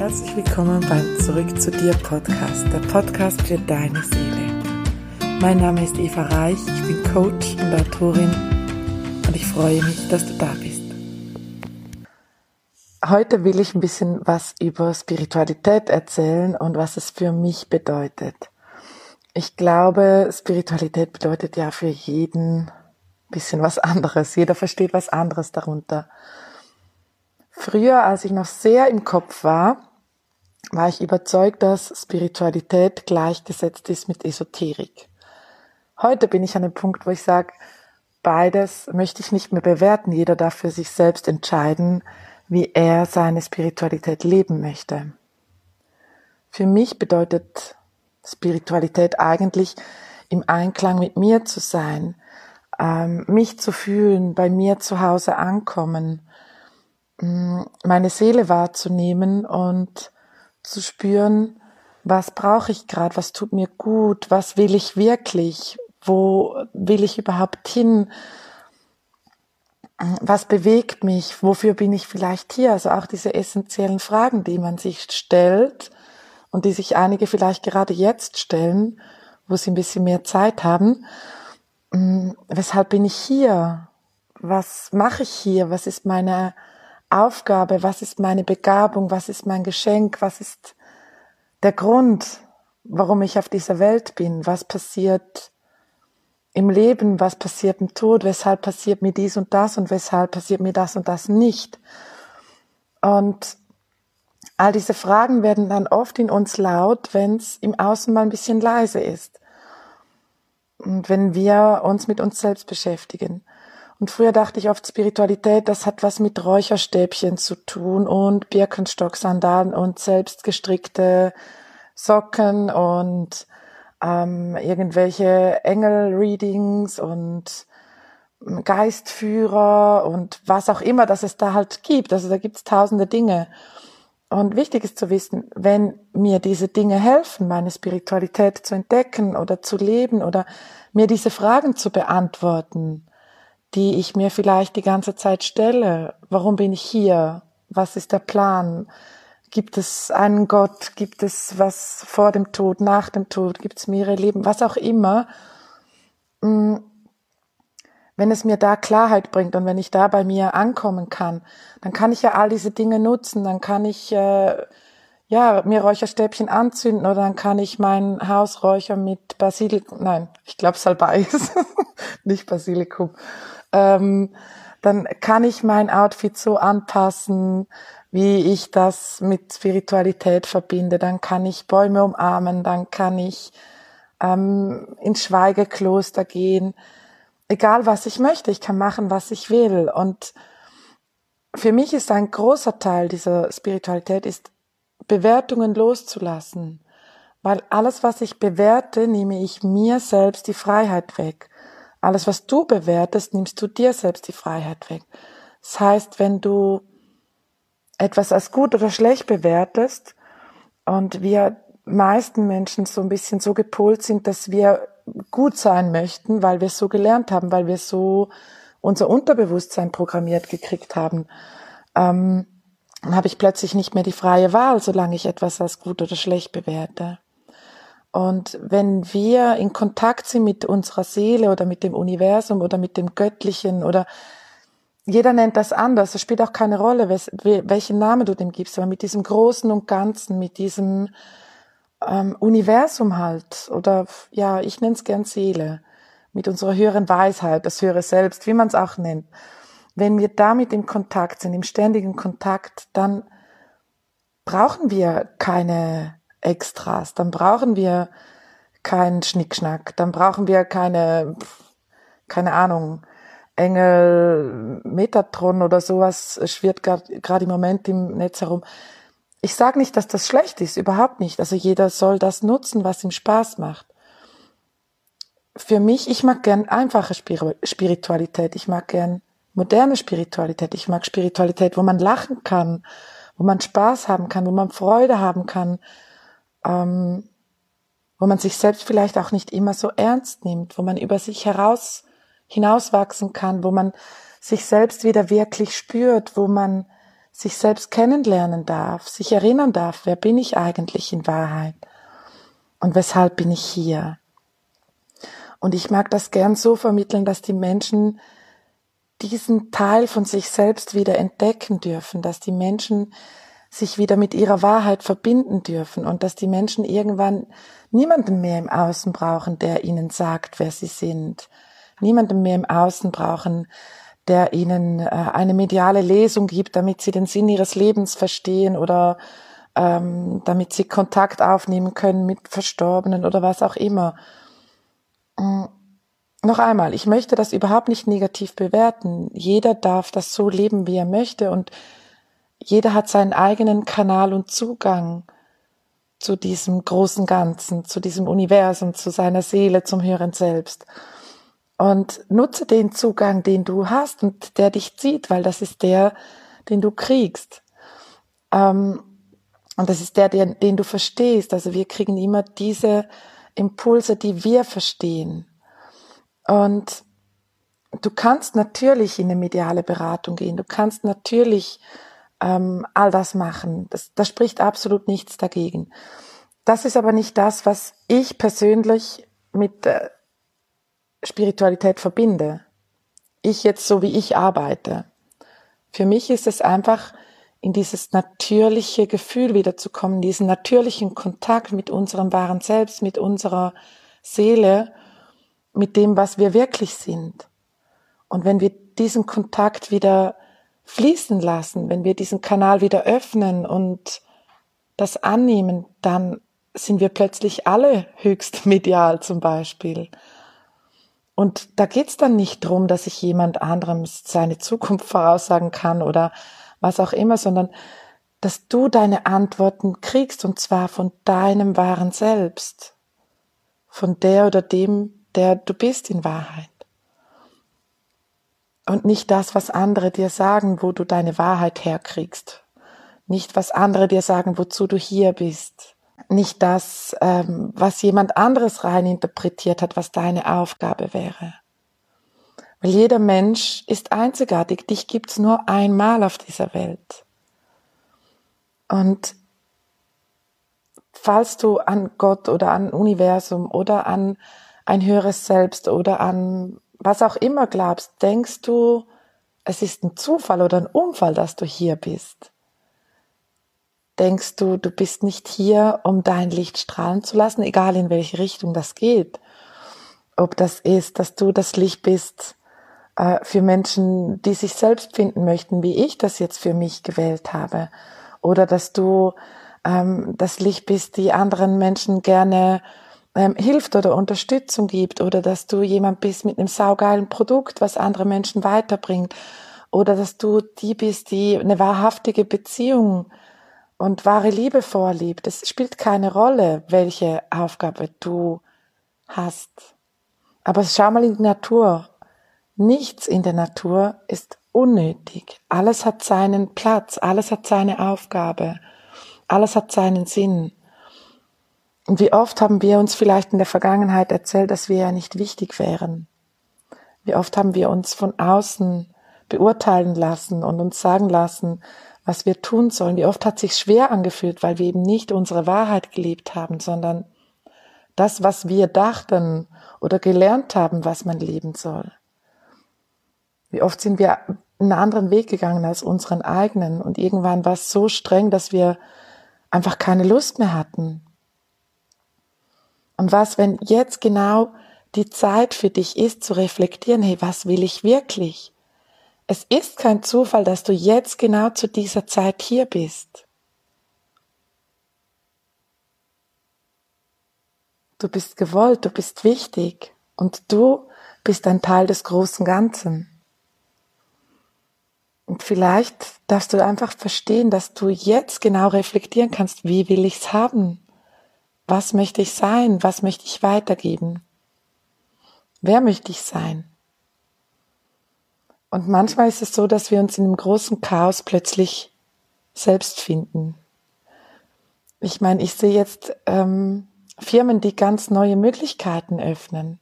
Herzlich willkommen beim Zurück zu dir Podcast, der Podcast für deine Seele. Mein Name ist Eva Reich, ich bin Coach und Autorin und ich freue mich, dass du da bist. Heute will ich ein bisschen was über Spiritualität erzählen und was es für mich bedeutet. Ich glaube, Spiritualität bedeutet ja für jeden ein bisschen was anderes. Jeder versteht was anderes darunter. Früher, als ich noch sehr im Kopf war, war ich überzeugt, dass Spiritualität gleichgesetzt ist mit Esoterik. Heute bin ich an dem Punkt, wo ich sage, beides möchte ich nicht mehr bewerten. Jeder darf für sich selbst entscheiden, wie er seine Spiritualität leben möchte. Für mich bedeutet Spiritualität eigentlich im Einklang mit mir zu sein, ähm, mich zu fühlen, bei mir zu Hause ankommen, mm, meine Seele wahrzunehmen und zu spüren, was brauche ich gerade, was tut mir gut, was will ich wirklich, wo will ich überhaupt hin, was bewegt mich, wofür bin ich vielleicht hier, also auch diese essentiellen Fragen, die man sich stellt und die sich einige vielleicht gerade jetzt stellen, wo sie ein bisschen mehr Zeit haben. Mm, weshalb bin ich hier? Was mache ich hier? Was ist meine Aufgabe? Was ist meine Begabung? Was ist mein Geschenk? Was ist der Grund, warum ich auf dieser Welt bin? Was passiert im Leben? Was passiert im Tod? Weshalb passiert mir dies und das und weshalb passiert mir das und das nicht? Und All diese Fragen werden dann oft in uns laut, wenn es im Außen mal ein bisschen leise ist. Und wenn wir uns mit uns selbst beschäftigen. Und früher dachte ich oft, Spiritualität, das hat was mit Räucherstäbchen zu tun und Birkenstock-Sandalen und selbstgestrickte Socken und ähm, irgendwelche Engel-Readings und Geistführer und was auch immer, dass es da halt gibt. Also da gibt es tausende Dinge. Und wichtig ist zu wissen, wenn mir diese Dinge helfen, meine Spiritualität zu entdecken oder zu leben oder mir diese Fragen zu beantworten, die ich mir vielleicht die ganze Zeit stelle. Warum bin ich hier? Was ist der Plan? Gibt es einen Gott? Gibt es was vor dem Tod, nach dem Tod? Gibt es mehrere Leben? Was auch immer. Mm, wenn es mir da Klarheit bringt und wenn ich da bei mir ankommen kann, dann kann ich ja all diese Dinge nutzen, dann kann ich äh, ja mir Räucherstäbchen anzünden oder dann kann ich mein Haus räuchern mit Basilikum, nein, ich glaube Salbei ist nicht Basilikum. Ähm, dann kann ich mein Outfit so anpassen, wie ich das mit Spiritualität verbinde. Dann kann ich Bäume umarmen, dann kann ich ähm, ins Schweigekloster gehen egal was ich möchte, ich kann machen, was ich will. Und für mich ist ein großer Teil dieser Spiritualität ist, Bewertungen loszulassen. Weil alles, was ich bewerte, nehme ich mir selbst die Freiheit weg. Alles, was du bewertest, nimmst du dir selbst die Freiheit weg. Das heißt, wenn du etwas als gut oder schlecht bewertest und wir meisten Menschen so ein bisschen so gepolt sind, dass wir gut sein möchten, weil wir es so gelernt haben, weil wir so unser Unterbewusstsein programmiert gekriegt haben, ähm, dann habe ich plötzlich nicht mehr die freie Wahl, solange ich etwas als gut oder schlecht bewerte. Und wenn wir in Kontakt sind mit unserer Seele oder mit dem Universum oder mit dem Göttlichen oder jeder nennt das anders, es spielt auch keine Rolle, welchen Namen du dem gibst, aber mit diesem Großen und Ganzen, mit diesem ähm, Universum halt oder ja, ich nenne es gern Seele, mit unserer höheren Weisheit, das höhere Selbst, wie man es auch nennt. Wenn wir damit im Kontakt sind, im ständigen Kontakt, dann brauchen wir keine Extras, dann brauchen wir keinen Schnickschnack, dann brauchen wir keine, keine Ahnung, Engel, Metatron oder sowas schwirrt gerade im Moment im Netz herum. Ich sage nicht, dass das schlecht ist, überhaupt nicht. Also jeder soll das nutzen, was ihm Spaß macht. Für mich, ich mag gern einfache Spiritualität, ich mag gern moderne Spiritualität, ich mag Spiritualität, wo man lachen kann, wo man Spaß haben kann, wo man Freude haben kann, ähm, wo man sich selbst vielleicht auch nicht immer so ernst nimmt, wo man über sich heraus hinauswachsen kann, wo man sich selbst wieder wirklich spürt, wo man sich selbst kennenlernen darf, sich erinnern darf, wer bin ich eigentlich in Wahrheit und weshalb bin ich hier. Und ich mag das gern so vermitteln, dass die Menschen diesen Teil von sich selbst wieder entdecken dürfen, dass die Menschen sich wieder mit ihrer Wahrheit verbinden dürfen und dass die Menschen irgendwann niemanden mehr im Außen brauchen, der ihnen sagt, wer sie sind. Niemanden mehr im Außen brauchen, der ihnen äh, eine mediale Lesung gibt, damit sie den Sinn ihres Lebens verstehen oder ähm, damit sie Kontakt aufnehmen können mit Verstorbenen oder was auch immer. Mhm. Noch einmal, ich möchte das überhaupt nicht negativ bewerten. Jeder darf das so leben, wie er möchte und jeder hat seinen eigenen Kanal und Zugang zu diesem großen Ganzen, zu diesem Universum, zu seiner Seele, zum höheren Selbst. Und nutze den Zugang, den du hast und der dich zieht, weil das ist der, den du kriegst. Ähm, und das ist der, den, den du verstehst. Also wir kriegen immer diese Impulse, die wir verstehen. Und du kannst natürlich in eine mediale Beratung gehen. Du kannst natürlich ähm, all das machen. Das, das spricht absolut nichts dagegen. Das ist aber nicht das, was ich persönlich mit äh, Spiritualität verbinde. Ich jetzt so, wie ich arbeite. Für mich ist es einfach, in dieses natürliche Gefühl wiederzukommen, diesen natürlichen Kontakt mit unserem wahren Selbst, mit unserer Seele, mit dem, was wir wirklich sind. Und wenn wir diesen Kontakt wieder fließen lassen, wenn wir diesen Kanal wieder öffnen und das annehmen, dann sind wir plötzlich alle höchst medial zum Beispiel. Und da geht's dann nicht drum, dass ich jemand anderem seine Zukunft voraussagen kann oder was auch immer, sondern dass du deine Antworten kriegst und zwar von deinem wahren Selbst, von der oder dem, der du bist in Wahrheit und nicht das, was andere dir sagen, wo du deine Wahrheit herkriegst. Nicht, was andere dir sagen, wozu du hier bist. Nicht das, ähm, was jemand anderes rein interpretiert hat, was deine Aufgabe wäre. Weil jeder Mensch ist einzigartig. Dich gibt's nur einmal auf dieser Welt. Und falls du an Gott oder an Universum oder an ein höheres Selbst oder an was auch immer glaubst, denkst du, es ist ein Zufall oder ein Unfall, dass du hier bist? Denkst du, du bist nicht hier, um dein Licht strahlen zu lassen, egal in welche Richtung das geht? Ob das ist, dass du das Licht bist äh, für Menschen, die sich selbst finden möchten, wie ich das jetzt für mich gewählt habe, oder dass du ähm, das Licht bist, die anderen Menschen gerne ähm, hilft oder Unterstützung gibt oder dass du jemand bist mit einem saugeilen Produkt, was andere Menschen weiterbringt oder dass du die bist, die eine wahrhaftige Beziehung und wahre Liebe vorliebt. Es spielt keine Rolle, welche Aufgabe du hast. Aber schau mal in die Natur. Nichts in der Natur ist unnötig. Alles hat seinen Platz, alles hat seine Aufgabe, alles hat seinen Sinn. Und wie oft haben wir uns vielleicht in der Vergangenheit erzählt, dass wir ja nicht wichtig wären? Wie oft haben wir uns von außen beurteilen lassen und uns sagen lassen, was wir tun sollen? Wie oft hat sich schwer angefühlt, weil wir eben nicht unsere Wahrheit gelebt haben, sondern das, was wir dachten oder gelernt haben, was man leben soll. Wie oft sind wir einen anderen Weg gegangen als unseren eigenen und irgendwann war es so streng, dass wir einfach keine Lust mehr hatten, und was, wenn jetzt genau die Zeit für dich ist, zu reflektieren, hey, was will ich wirklich? Es ist kein Zufall, dass du jetzt genau zu dieser Zeit hier bist. Du bist gewollt, du bist wichtig und du bist ein Teil des großen Ganzen. Und vielleicht darfst du einfach verstehen, dass du jetzt genau reflektieren kannst, wie will ich's haben? Was möchte ich sein? Was möchte ich weitergeben? Wer möchte ich sein? Und manchmal ist es so, dass wir uns in einem großen Chaos plötzlich selbst finden. Ich meine, ich sehe jetzt ähm, Firmen, die ganz neue Möglichkeiten öffnen.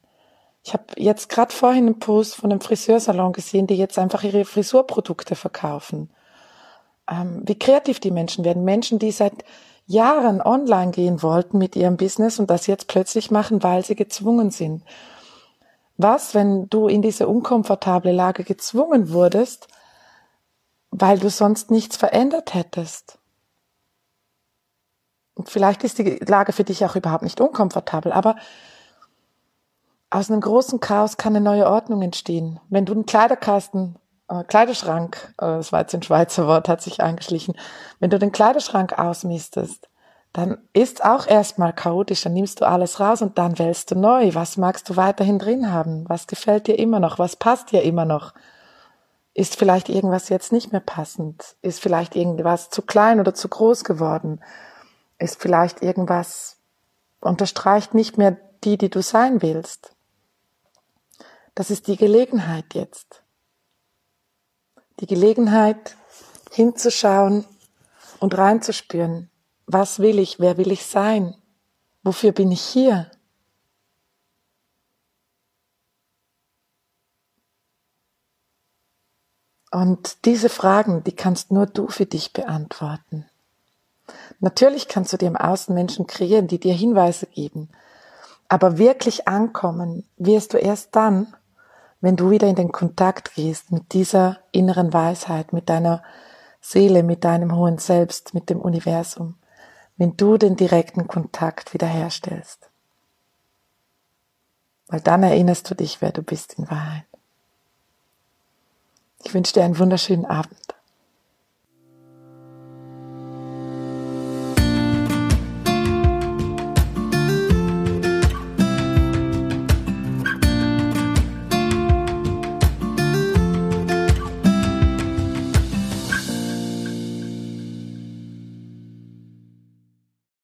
Ich habe jetzt gerade vorhin einen Post von einem Friseursalon gesehen, die jetzt einfach ihre Frisurprodukte verkaufen. ähm, wie kreativ die Menschen werden. Menschen, die seit Jahren online gehen wollten mit ihrem Business und das jetzt plötzlich machen, weil sie gezwungen sind. Was, wenn du in diese unkomfortable Lage gezwungen wurdest, weil du sonst nichts verändert hättest? Und vielleicht ist die Lage für dich auch überhaupt nicht unkomfortabel, aber aus einem großen Chaos kann eine neue Ordnung entstehen. Wenn du einen Kleiderkasten äh, Kleiderschrank, äh, das war jetzt ein Schweizer Wort, hat sich eingeschlichen. Wenn du den Kleiderschrank ausmistest, dann ist auch erstmal chaotisch, dann nimmst du alles raus und dann wählst du neu. Was magst du weiterhin drin haben? Was gefällt dir immer noch? Was passt dir immer noch? Ist vielleicht irgendwas jetzt nicht mehr passend? Ist vielleicht irgendwas zu klein oder zu groß geworden? Ist vielleicht irgendwas unterstreicht nicht mehr die, die du sein willst? Das ist die Gelegenheit jetzt die Gelegenheit hinzuschauen und reinzuspüren, was will ich, wer will ich sein, wofür bin ich hier. Und diese Fragen, die kannst nur du für dich beantworten. Natürlich kannst du dir im Außen Menschen kreieren, die dir Hinweise geben. Aber wirklich ankommen wirst du erst dann, wenn du wieder in den Kontakt gehst mit dieser inneren Weisheit, mit deiner Seele, mit deinem hohen Selbst, mit dem Universum, wenn du den direkten Kontakt wiederherstellst. Weil dann erinnerst du dich, wer du bist in Wahrheit. Ich wünsche dir einen wunderschönen Abend.